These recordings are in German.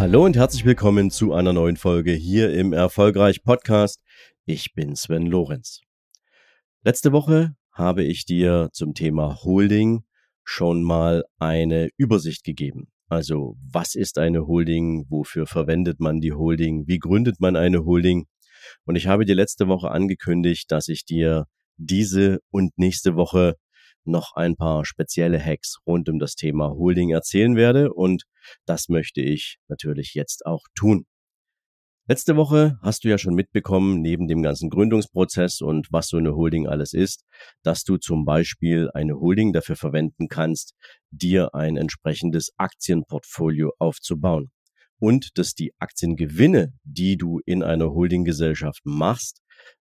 Hallo und herzlich willkommen zu einer neuen Folge hier im Erfolgreich Podcast. Ich bin Sven Lorenz. Letzte Woche habe ich dir zum Thema Holding schon mal eine Übersicht gegeben. Also was ist eine Holding? Wofür verwendet man die Holding? Wie gründet man eine Holding? Und ich habe dir letzte Woche angekündigt, dass ich dir diese und nächste Woche noch ein paar spezielle Hacks rund um das Thema Holding erzählen werde und das möchte ich natürlich jetzt auch tun. Letzte Woche hast du ja schon mitbekommen, neben dem ganzen Gründungsprozess und was so eine Holding alles ist, dass du zum Beispiel eine Holding dafür verwenden kannst, dir ein entsprechendes Aktienportfolio aufzubauen. Und dass die Aktiengewinne, die du in einer Holdinggesellschaft machst,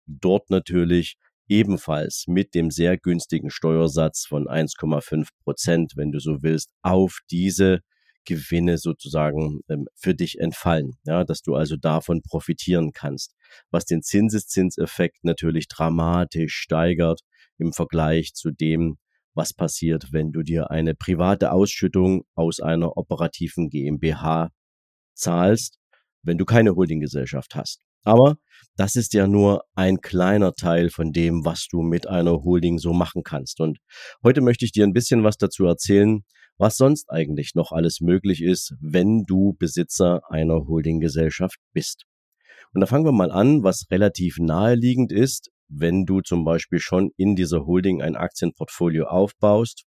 dort natürlich ebenfalls mit dem sehr günstigen Steuersatz von 1,5 Prozent, wenn du so willst, auf diese Gewinne sozusagen ähm, für dich entfallen, ja, dass du also davon profitieren kannst, was den Zinseszinseffekt natürlich dramatisch steigert im Vergleich zu dem, was passiert, wenn du dir eine private Ausschüttung aus einer operativen GmbH zahlst, wenn du keine Holdinggesellschaft hast. Aber das ist ja nur ein kleiner Teil von dem, was du mit einer Holding so machen kannst. Und heute möchte ich dir ein bisschen was dazu erzählen, was sonst eigentlich noch alles möglich ist, wenn du Besitzer einer Holdinggesellschaft bist. Und da fangen wir mal an, was relativ naheliegend ist, wenn du zum Beispiel schon in dieser Holding ein Aktienportfolio aufbaust,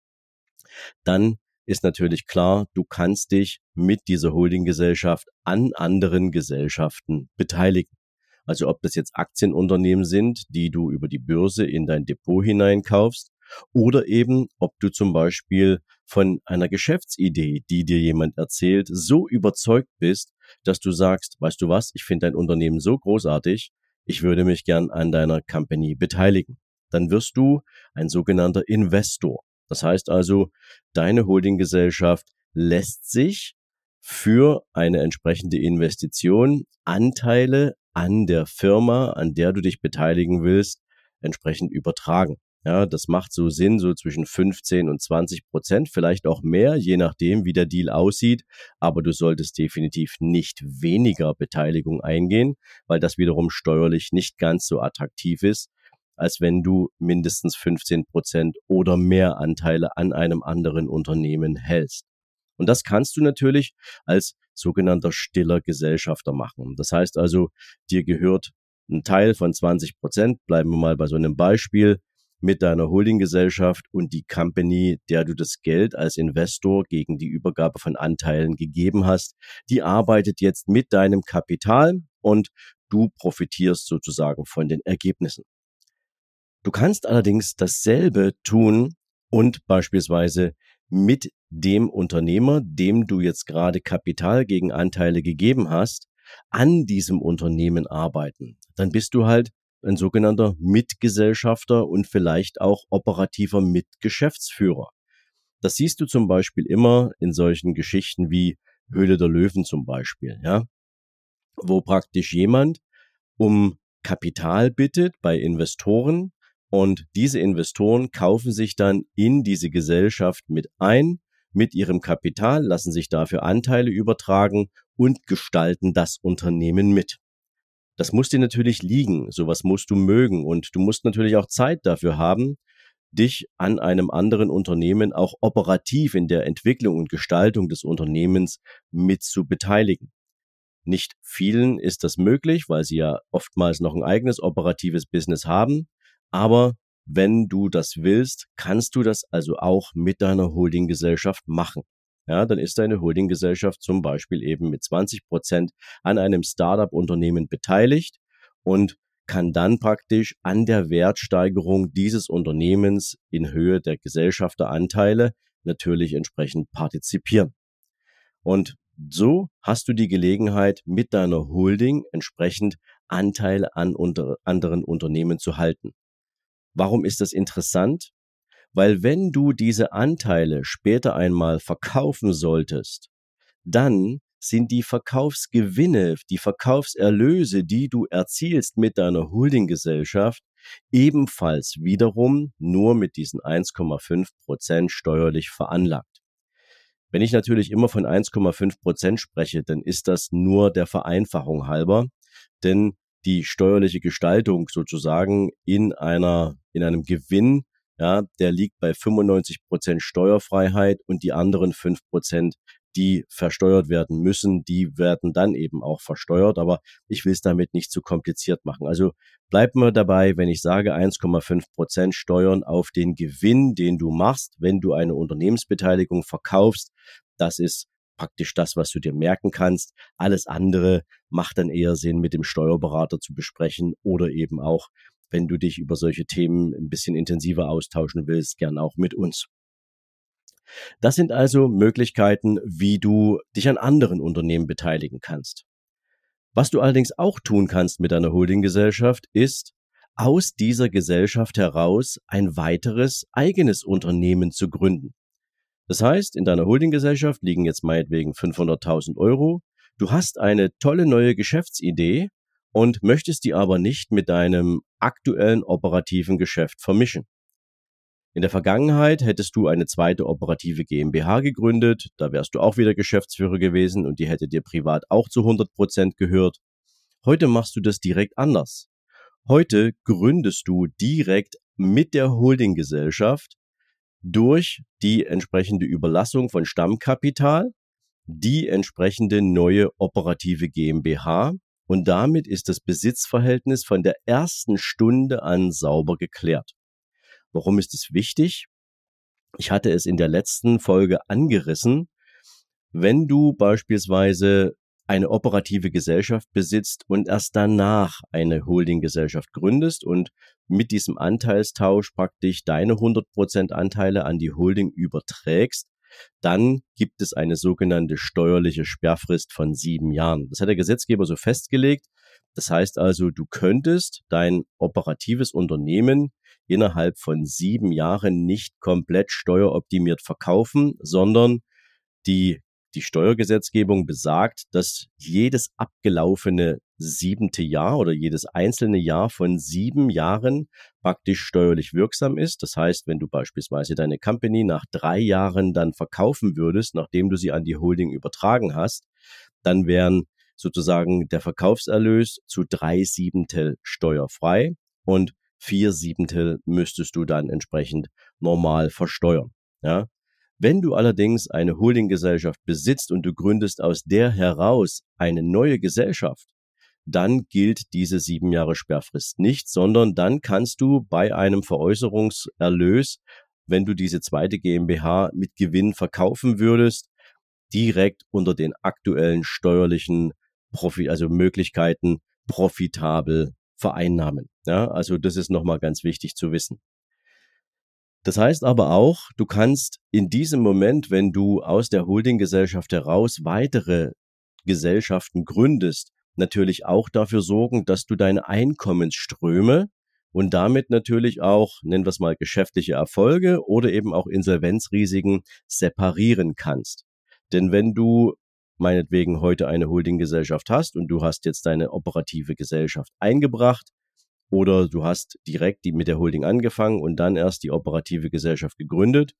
dann ist natürlich klar, du kannst dich mit dieser Holdinggesellschaft an anderen Gesellschaften beteiligen. Also ob das jetzt Aktienunternehmen sind, die du über die Börse in dein Depot hineinkaufst, oder eben ob du zum Beispiel von einer Geschäftsidee, die dir jemand erzählt, so überzeugt bist, dass du sagst, weißt du was, ich finde dein Unternehmen so großartig, ich würde mich gern an deiner Company beteiligen. Dann wirst du ein sogenannter Investor. Das heißt also, deine Holdinggesellschaft lässt sich für eine entsprechende Investition Anteile an der Firma, an der du dich beteiligen willst, entsprechend übertragen. Ja, das macht so Sinn, so zwischen 15 und 20 Prozent, vielleicht auch mehr, je nachdem, wie der Deal aussieht. Aber du solltest definitiv nicht weniger Beteiligung eingehen, weil das wiederum steuerlich nicht ganz so attraktiv ist, als wenn du mindestens 15 Prozent oder mehr Anteile an einem anderen Unternehmen hältst. Und das kannst du natürlich als sogenannter stiller Gesellschafter machen. Das heißt also, dir gehört ein Teil von 20 Prozent, bleiben wir mal bei so einem Beispiel, mit deiner Holdinggesellschaft und die Company, der du das Geld als Investor gegen die Übergabe von Anteilen gegeben hast, die arbeitet jetzt mit deinem Kapital und du profitierst sozusagen von den Ergebnissen. Du kannst allerdings dasselbe tun und beispielsweise mit dem Unternehmer, dem du jetzt gerade Kapital gegen Anteile gegeben hast, an diesem Unternehmen arbeiten. Dann bist du halt ein sogenannter Mitgesellschafter und vielleicht auch operativer Mitgeschäftsführer. Das siehst du zum Beispiel immer in solchen Geschichten wie Höhle der Löwen zum Beispiel, ja, wo praktisch jemand um Kapital bittet bei Investoren und diese Investoren kaufen sich dann in diese Gesellschaft mit ein, mit ihrem Kapital, lassen sich dafür Anteile übertragen und gestalten das Unternehmen mit. Das muss dir natürlich liegen, sowas musst du mögen und du musst natürlich auch Zeit dafür haben, dich an einem anderen Unternehmen auch operativ in der Entwicklung und Gestaltung des Unternehmens mit zu beteiligen. Nicht vielen ist das möglich, weil sie ja oftmals noch ein eigenes operatives Business haben, aber wenn du das willst, kannst du das also auch mit deiner Holdinggesellschaft machen ja, dann ist deine Holdinggesellschaft zum Beispiel eben mit 20 Prozent an einem Startup-Unternehmen beteiligt und kann dann praktisch an der Wertsteigerung dieses Unternehmens in Höhe der Gesellschafteranteile natürlich entsprechend partizipieren. Und So hast du die Gelegenheit, mit deiner Holding entsprechend Anteile an unter anderen Unternehmen zu halten. Warum ist das interessant? Weil wenn du diese Anteile später einmal verkaufen solltest, dann sind die Verkaufsgewinne, die Verkaufserlöse, die du erzielst mit deiner Holdinggesellschaft, ebenfalls wiederum nur mit diesen 1,5 Prozent steuerlich veranlagt. Wenn ich natürlich immer von 1,5 Prozent spreche, dann ist das nur der Vereinfachung halber, denn die steuerliche Gestaltung sozusagen in einer, in einem Gewinn, ja, der liegt bei 95 Prozent Steuerfreiheit und die anderen 5 Prozent die versteuert werden müssen, die werden dann eben auch versteuert. Aber ich will es damit nicht zu kompliziert machen. Also bleiben wir dabei, wenn ich sage 1,5 Prozent Steuern auf den Gewinn, den du machst, wenn du eine Unternehmensbeteiligung verkaufst. Das ist praktisch das, was du dir merken kannst. Alles andere macht dann eher Sinn, mit dem Steuerberater zu besprechen oder eben auch, wenn du dich über solche Themen ein bisschen intensiver austauschen willst, gern auch mit uns. Das sind also Möglichkeiten, wie du dich an anderen Unternehmen beteiligen kannst. Was du allerdings auch tun kannst mit deiner Holdinggesellschaft, ist, aus dieser Gesellschaft heraus ein weiteres eigenes Unternehmen zu gründen. Das heißt, in deiner Holdinggesellschaft liegen jetzt meinetwegen 500.000 Euro. Du hast eine tolle neue Geschäftsidee und möchtest die aber nicht mit deinem aktuellen operativen Geschäft vermischen. In der Vergangenheit hättest du eine zweite operative GmbH gegründet, da wärst du auch wieder Geschäftsführer gewesen und die hätte dir privat auch zu 100 Prozent gehört. Heute machst du das direkt anders. Heute gründest du direkt mit der Holdinggesellschaft durch die entsprechende Überlassung von Stammkapital die entsprechende neue operative GmbH und damit ist das Besitzverhältnis von der ersten Stunde an sauber geklärt. Warum ist es wichtig? Ich hatte es in der letzten Folge angerissen. Wenn du beispielsweise eine operative Gesellschaft besitzt und erst danach eine Holdinggesellschaft gründest und mit diesem Anteilstausch praktisch deine 100% Anteile an die Holding überträgst, dann gibt es eine sogenannte steuerliche Sperrfrist von sieben Jahren. Das hat der Gesetzgeber so festgelegt. Das heißt also, du könntest dein operatives Unternehmen innerhalb von sieben Jahren nicht komplett steueroptimiert verkaufen, sondern die, die Steuergesetzgebung besagt, dass jedes abgelaufene siebente Jahr oder jedes einzelne Jahr von sieben Jahren praktisch steuerlich wirksam ist. Das heißt, wenn du beispielsweise deine Company nach drei Jahren dann verkaufen würdest, nachdem du sie an die Holding übertragen hast, dann wären sozusagen der Verkaufserlös zu drei Siebentel steuerfrei und vier Siebentel müsstest du dann entsprechend normal versteuern. Ja? Wenn du allerdings eine Holdinggesellschaft besitzt und du gründest aus der heraus eine neue Gesellschaft, dann gilt diese sieben Jahre Sperrfrist nicht, sondern dann kannst du bei einem Veräußerungserlös, wenn du diese zweite GmbH mit Gewinn verkaufen würdest, direkt unter den aktuellen steuerlichen Profi also Möglichkeiten profitabel vereinnahmen. Ja, also das ist nochmal ganz wichtig zu wissen. Das heißt aber auch, du kannst in diesem Moment, wenn du aus der Holdinggesellschaft heraus weitere Gesellschaften gründest, natürlich auch dafür sorgen, dass du deine Einkommensströme und damit natürlich auch, nennen wir es mal, geschäftliche Erfolge oder eben auch Insolvenzrisiken separieren kannst. Denn wenn du meinetwegen heute eine Holdinggesellschaft hast und du hast jetzt deine operative Gesellschaft eingebracht oder du hast direkt die mit der Holding angefangen und dann erst die operative Gesellschaft gegründet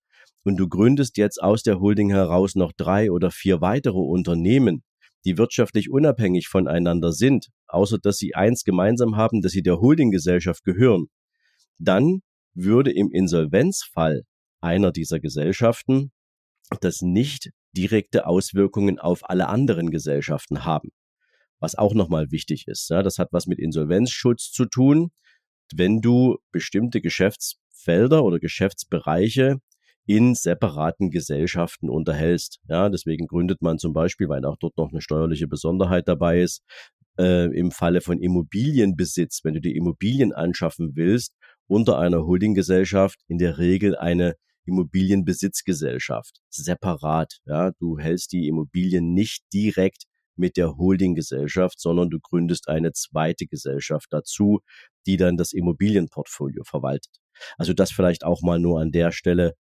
und du gründest jetzt aus der Holding heraus noch drei oder vier weitere Unternehmen, die wirtschaftlich unabhängig voneinander sind, außer dass sie eins gemeinsam haben, dass sie der Holdinggesellschaft gehören, dann würde im Insolvenzfall einer dieser Gesellschaften das nicht direkte Auswirkungen auf alle anderen Gesellschaften haben. Was auch nochmal wichtig ist. Ja, das hat was mit Insolvenzschutz zu tun. Wenn du bestimmte Geschäftsfelder oder Geschäftsbereiche in separaten Gesellschaften unterhältst. Ja, deswegen gründet man zum Beispiel, weil auch dort noch eine steuerliche Besonderheit dabei ist, äh, im Falle von Immobilienbesitz, wenn du die Immobilien anschaffen willst, unter einer Holdinggesellschaft in der Regel eine Immobilienbesitzgesellschaft separat. Ja, du hältst die Immobilien nicht direkt mit der Holdinggesellschaft, sondern du gründest eine zweite Gesellschaft dazu, die dann das Immobilienportfolio verwaltet. Also das vielleicht auch mal nur an der Stelle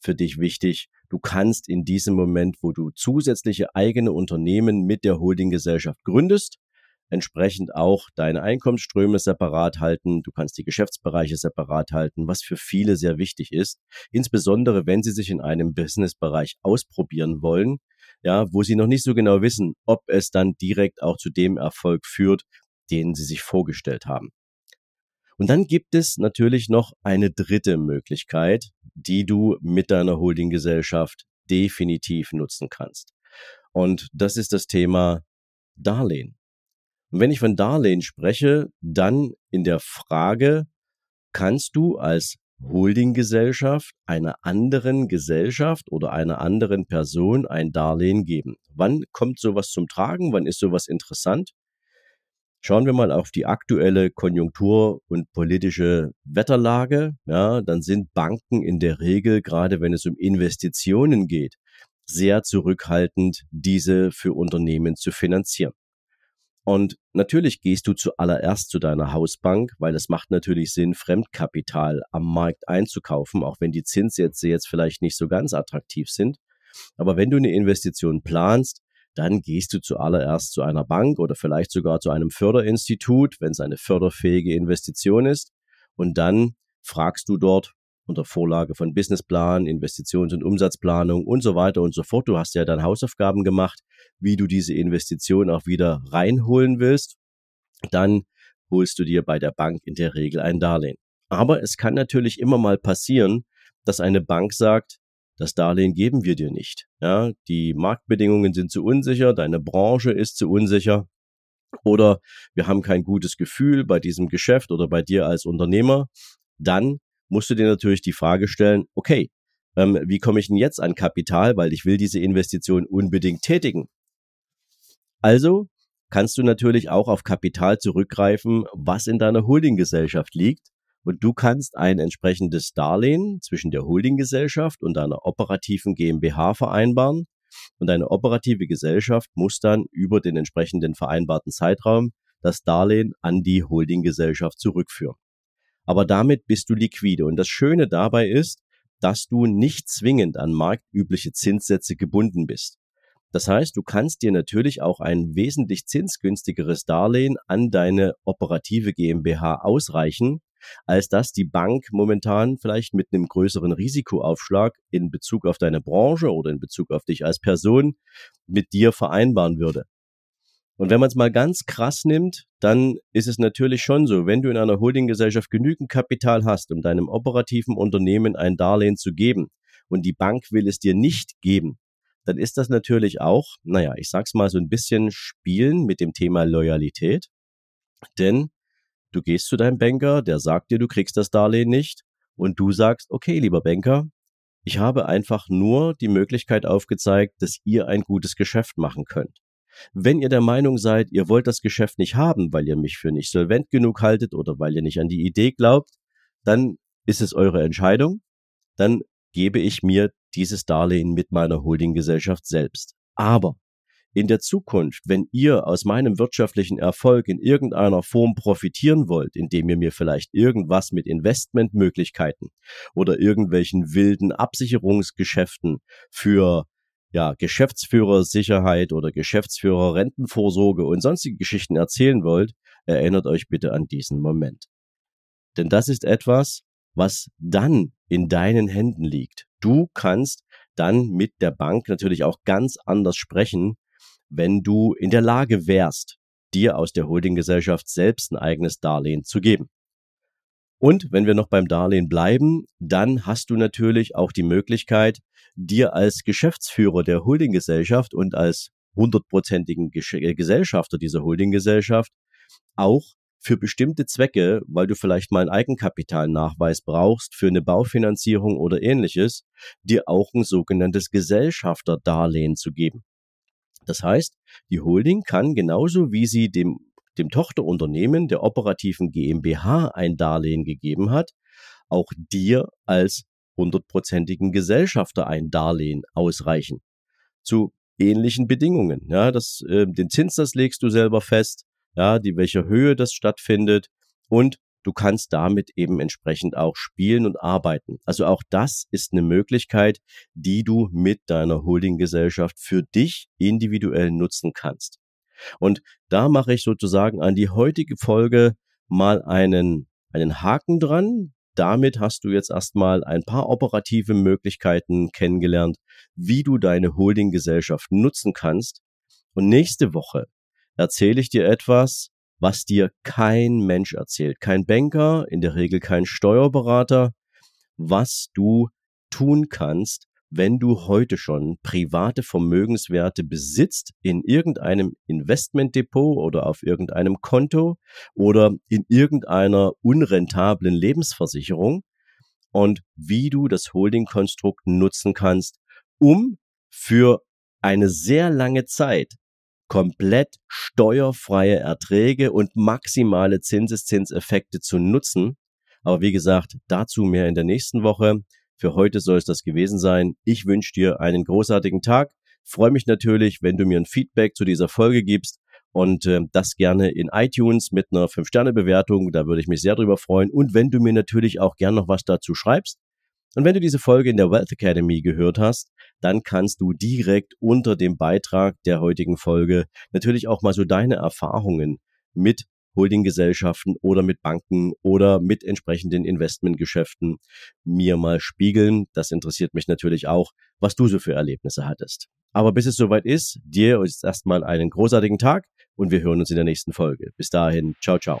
für dich wichtig. Du kannst in diesem Moment, wo du zusätzliche eigene Unternehmen mit der Holdinggesellschaft gründest, entsprechend auch deine Einkommensströme separat halten. Du kannst die Geschäftsbereiche separat halten, was für viele sehr wichtig ist. Insbesondere, wenn sie sich in einem Businessbereich ausprobieren wollen, ja, wo sie noch nicht so genau wissen, ob es dann direkt auch zu dem Erfolg führt, den sie sich vorgestellt haben. Und dann gibt es natürlich noch eine dritte Möglichkeit, die du mit deiner Holdinggesellschaft definitiv nutzen kannst. Und das ist das Thema Darlehen. Und wenn ich von Darlehen spreche, dann in der Frage, kannst du als Holdinggesellschaft einer anderen Gesellschaft oder einer anderen Person ein Darlehen geben? Wann kommt sowas zum Tragen? Wann ist sowas interessant? Schauen wir mal auf die aktuelle Konjunktur und politische Wetterlage. Ja, dann sind Banken in der Regel, gerade wenn es um Investitionen geht, sehr zurückhaltend, diese für Unternehmen zu finanzieren. Und natürlich gehst du zuallererst zu deiner Hausbank, weil es macht natürlich Sinn, Fremdkapital am Markt einzukaufen, auch wenn die Zinssätze jetzt vielleicht nicht so ganz attraktiv sind. Aber wenn du eine Investition planst, dann gehst du zuallererst zu einer Bank oder vielleicht sogar zu einem Förderinstitut, wenn es eine förderfähige Investition ist. Und dann fragst du dort unter Vorlage von Businessplan, Investitions- und Umsatzplanung und so weiter und so fort. Du hast ja dann Hausaufgaben gemacht, wie du diese Investition auch wieder reinholen willst. Dann holst du dir bei der Bank in der Regel ein Darlehen. Aber es kann natürlich immer mal passieren, dass eine Bank sagt, das Darlehen geben wir dir nicht. Ja, die Marktbedingungen sind zu unsicher, deine Branche ist zu unsicher oder wir haben kein gutes Gefühl bei diesem Geschäft oder bei dir als Unternehmer. Dann musst du dir natürlich die Frage stellen, okay, ähm, wie komme ich denn jetzt an Kapital, weil ich will diese Investition unbedingt tätigen. Also kannst du natürlich auch auf Kapital zurückgreifen, was in deiner Holdinggesellschaft liegt und du kannst ein entsprechendes Darlehen zwischen der Holdinggesellschaft und deiner operativen GmbH vereinbaren. Und deine operative Gesellschaft muss dann über den entsprechenden vereinbarten Zeitraum das Darlehen an die Holdinggesellschaft zurückführen. Aber damit bist du liquide. Und das Schöne dabei ist, dass du nicht zwingend an marktübliche Zinssätze gebunden bist. Das heißt, du kannst dir natürlich auch ein wesentlich zinsgünstigeres Darlehen an deine operative GmbH ausreichen, als dass die Bank momentan vielleicht mit einem größeren Risikoaufschlag in Bezug auf deine Branche oder in Bezug auf dich als Person mit dir vereinbaren würde. Und wenn man es mal ganz krass nimmt, dann ist es natürlich schon so, wenn du in einer Holdinggesellschaft genügend Kapital hast, um deinem operativen Unternehmen ein Darlehen zu geben und die Bank will es dir nicht geben, dann ist das natürlich auch, naja, ich sag's mal so ein bisschen spielen mit dem Thema Loyalität. Denn Du gehst zu deinem Banker, der sagt dir, du kriegst das Darlehen nicht und du sagst, okay, lieber Banker, ich habe einfach nur die Möglichkeit aufgezeigt, dass ihr ein gutes Geschäft machen könnt. Wenn ihr der Meinung seid, ihr wollt das Geschäft nicht haben, weil ihr mich für nicht solvent genug haltet oder weil ihr nicht an die Idee glaubt, dann ist es eure Entscheidung. Dann gebe ich mir dieses Darlehen mit meiner Holdinggesellschaft selbst. Aber in der Zukunft, wenn ihr aus meinem wirtschaftlichen Erfolg in irgendeiner Form profitieren wollt, indem ihr mir vielleicht irgendwas mit Investmentmöglichkeiten oder irgendwelchen wilden Absicherungsgeschäften für ja, Geschäftsführersicherheit oder Geschäftsführer-Rentenvorsorge und sonstige Geschichten erzählen wollt, erinnert euch bitte an diesen Moment. Denn das ist etwas, was dann in deinen Händen liegt. Du kannst dann mit der Bank natürlich auch ganz anders sprechen, wenn du in der Lage wärst, dir aus der Holdinggesellschaft selbst ein eigenes Darlehen zu geben. Und wenn wir noch beim Darlehen bleiben, dann hast du natürlich auch die Möglichkeit, dir als Geschäftsführer der Holdinggesellschaft und als hundertprozentigen äh, Gesellschafter dieser Holdinggesellschaft auch für bestimmte Zwecke, weil du vielleicht mal einen Eigenkapitalnachweis brauchst für eine Baufinanzierung oder ähnliches, dir auch ein sogenanntes Gesellschafterdarlehen zu geben. Das heißt, die Holding kann genauso wie sie dem, dem Tochterunternehmen der operativen GmbH ein Darlehen gegeben hat, auch dir als hundertprozentigen Gesellschafter ein Darlehen ausreichen. Zu ähnlichen Bedingungen. Ja, das, äh, den Zins, das legst du selber fest, ja, die welcher Höhe das stattfindet und du kannst damit eben entsprechend auch spielen und arbeiten. Also auch das ist eine Möglichkeit, die du mit deiner Holdinggesellschaft für dich individuell nutzen kannst. Und da mache ich sozusagen an die heutige Folge mal einen, einen Haken dran. Damit hast du jetzt erstmal ein paar operative Möglichkeiten kennengelernt, wie du deine Holdinggesellschaft nutzen kannst. Und nächste Woche erzähle ich dir etwas, was dir kein Mensch erzählt. Kein Banker, in der Regel kein Steuerberater, was du tun kannst, wenn du heute schon private Vermögenswerte besitzt in irgendeinem Investmentdepot oder auf irgendeinem Konto oder in irgendeiner unrentablen Lebensversicherung und wie du das Holding-Konstrukt nutzen kannst, um für eine sehr lange Zeit komplett steuerfreie Erträge und maximale Zinseszinseffekte zu nutzen. Aber wie gesagt, dazu mehr in der nächsten Woche. Für heute soll es das gewesen sein. Ich wünsche dir einen großartigen Tag. Freue mich natürlich, wenn du mir ein Feedback zu dieser Folge gibst und äh, das gerne in iTunes mit einer 5-Sterne-Bewertung. Da würde ich mich sehr drüber freuen. Und wenn du mir natürlich auch gern noch was dazu schreibst. Und wenn du diese Folge in der Wealth Academy gehört hast, dann kannst du direkt unter dem Beitrag der heutigen Folge natürlich auch mal so deine Erfahrungen mit Holdinggesellschaften oder mit Banken oder mit entsprechenden Investmentgeschäften mir mal spiegeln. Das interessiert mich natürlich auch, was du so für Erlebnisse hattest. Aber bis es soweit ist, dir ist erstmal einen großartigen Tag und wir hören uns in der nächsten Folge. Bis dahin, ciao, ciao.